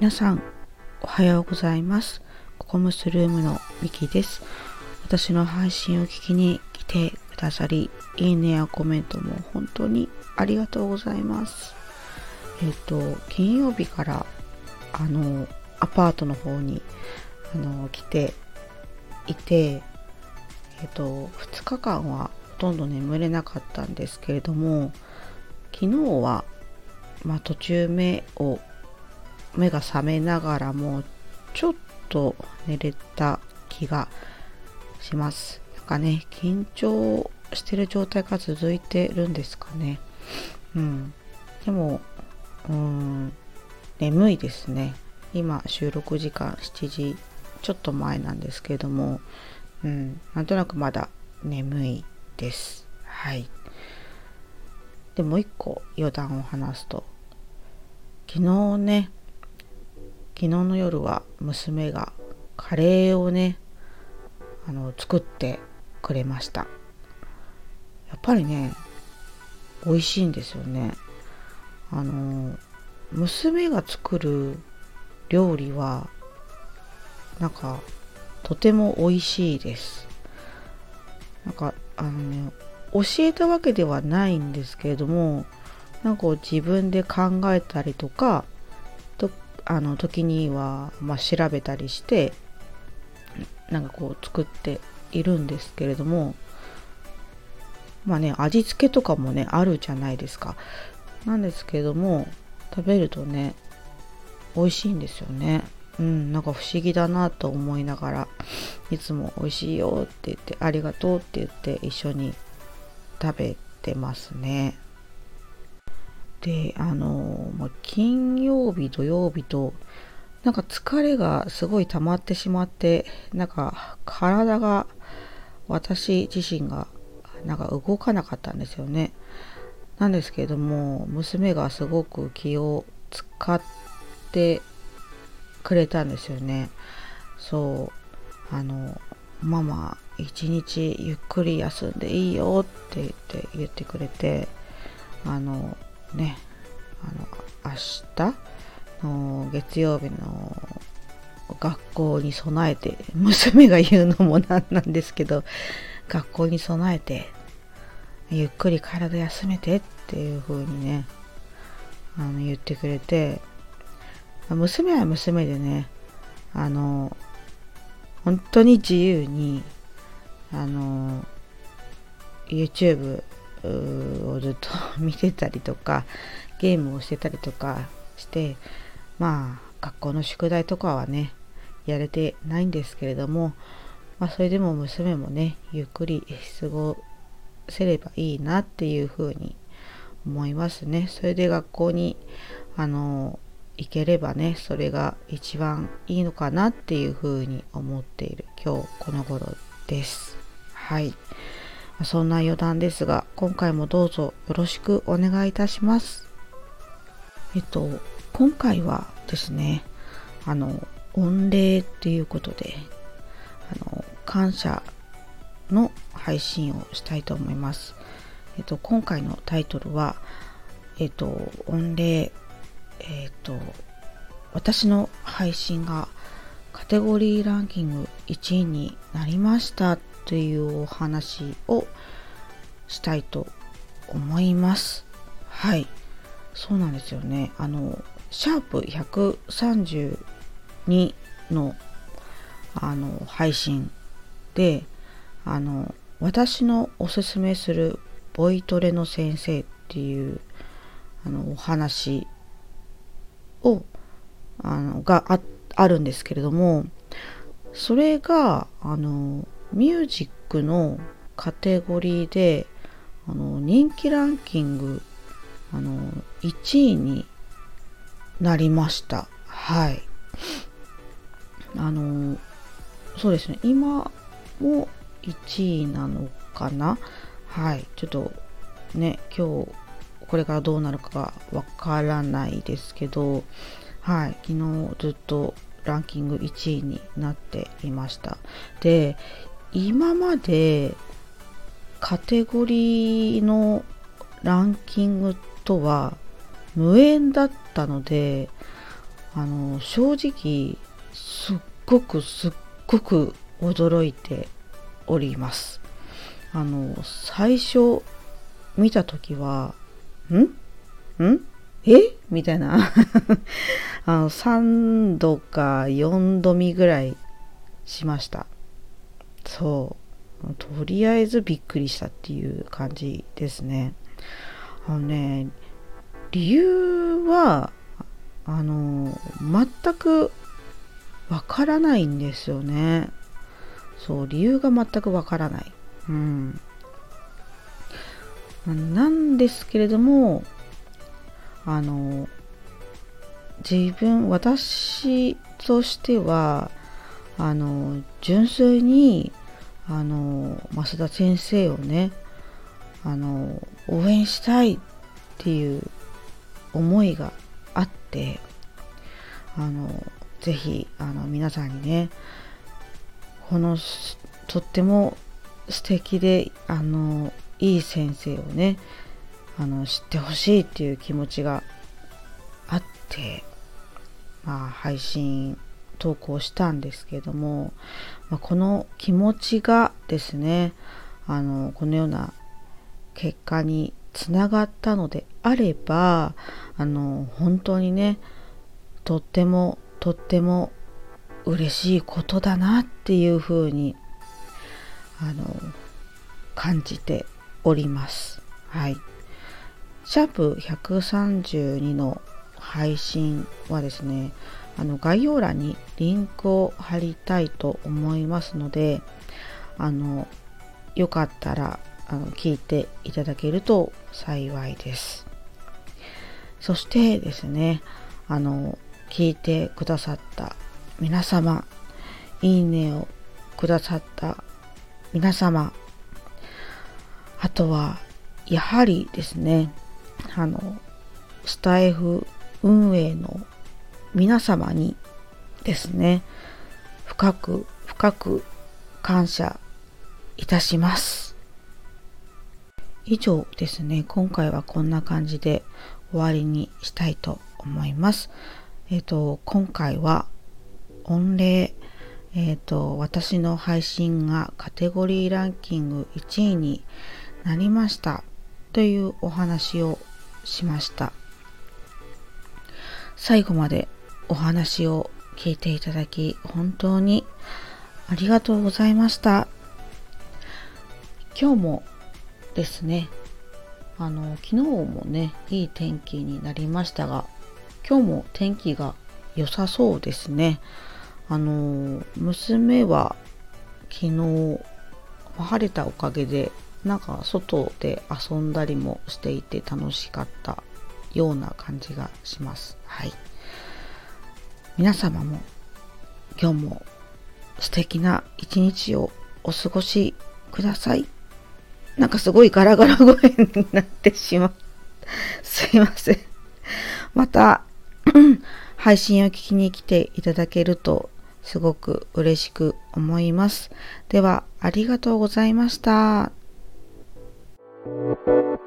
皆さんおはようございます。ココムスルームのミキです。私の配信を聞きに来てくださりいいねやコメントも本当にありがとうございます。えっ、と金曜日からあのアパートの方にあの来ていてえっ、と2日間はとんど眠れなかったんですけれども昨日はまあ、途中目を目が覚めながらもちょっと寝れた気がします。なんかね緊張してる状態が続いてるんですかね。うん。でもうん眠いですね。今収録時間7時ちょっと前なんですけれどもうん。なんとなくまだ眠い。です。はい。でもう一個余談を話すと昨日ね昨日の夜は娘がカレーをねあの作ってくれました。やっぱりね美味しいんですよね。あの娘が作る料理はなんかとても美味しいです。なんかあのね教えたわけではないんですけれどもなんか自分で考えたりとかとあの時には、まあ、調べたりしてなんかこう作っているんですけれどもまあね味付けとかもねあるじゃないですか。なんですけれども食べるとね美味しいんですよね。うんなんか不思議だなと思いながらいつも美味しいよって言ってありがとうって言って一緒に食べてますね。であの、まあ、金曜日土曜日となんか疲れがすごい溜まってしまってなんか体が私自身がなんか動かなかったんですよね。なんですけれども娘がすごく気を使ってくれたんですよね。そう。あのママ一日ゆっくり休んでいいよって言って言ってくれてあのねあの明日の月曜日の学校に備えて娘が言うのもなんなんですけど学校に備えてゆっくり体休めてっていう風にねあの言ってくれて娘は娘でねあの本当に自由にあの YouTube をずっと 見てたりとかゲームをしてたりとかしてまあ学校の宿題とかはねやれてないんですけれども、まあ、それでも娘もねゆっくり過ごせればいいなっていうふうに思いますね。それで学校にあの行ければねそれが一番いいのかなっていうふうに思っている今日この頃です。はい。そんな余談ですが、今回もどうぞよろしくお願いいたします。えっと、今回はですね、あの、御礼っていうことで、あの、感謝の配信をしたいと思います。えっと、今回のタイトルは、えっと、御礼、えっと、私の配信がカテゴリーランキング1位になりましたというお話をしたいと思います。はい。そうなんですよね。あの、シャープ132のあの配信で、あの、私のおすすめするボイトレの先生っていうあのお話をあのがああるんですけれどもそれがあのミュージックのカテゴリーであの人気ランキングあの1位になりました。はい。あのそうですね。今も1位なのかな？はい。ちょっとね今日これからどうなるかがわからないですけどはい昨日ずっとランキング1位になっていました。で今までカテゴリーのランキングとは無縁だったのであの正直すっごくすっごく驚いております。あの最初見た時は「ん？ん？え？みたいな。あの3度か4度見ぐらいしました。そう。とりあえずびっくりしたっていう感じですね。あのね理由はあの全くわからないんですよね。そう理由が全くわからない。うん。なんですけれどもあの自分私としてはあの純粋にあの増田先生をねあの応援したいっていう思いがあってあのぜひあの皆さんにねこのとっても素敵であのいい先生をねあの知ってほしいっていう気持ちがあって、まあ、配信投稿したんですけども、まあ、この気持ちがですねあのこのような結果につながったのであればあの本当にねとってもとっても嬉しいことだなっていうふうにあの感じております。はい。シャープ132の配信はですね、あの概要欄にリンクを貼りたいと思いますので、あの、よかったらあの聞いていただけると幸いです。そしてですね、あの、聞いてくださった皆様、いいねをくださった皆様、あとは、やはりですね、あの、スタイフ運営の皆様にですね、深く深く感謝いたします。以上ですね、今回はこんな感じで終わりにしたいと思います。えっ、ー、と、今回は御礼、えっ、ー、と、私の配信がカテゴリーランキング1位になりましたというお話をしました。最後までお話を聞いていただき本当にありがとうございました。今日もですね、あの、昨日もね、いい天気になりましたが、今日も天気が良さそうですね。あの、娘は昨日、晴れたおかげでなんか外で遊んだりもしていて楽しかったような感じがします。はい。皆様も今日も素敵な一日をお過ごしください。なんかすごいガラガラ声になってしまう。すいません。また、配信を聞きに来ていただけるとすごく嬉しく思います。では、ありがとうございました。Thank you.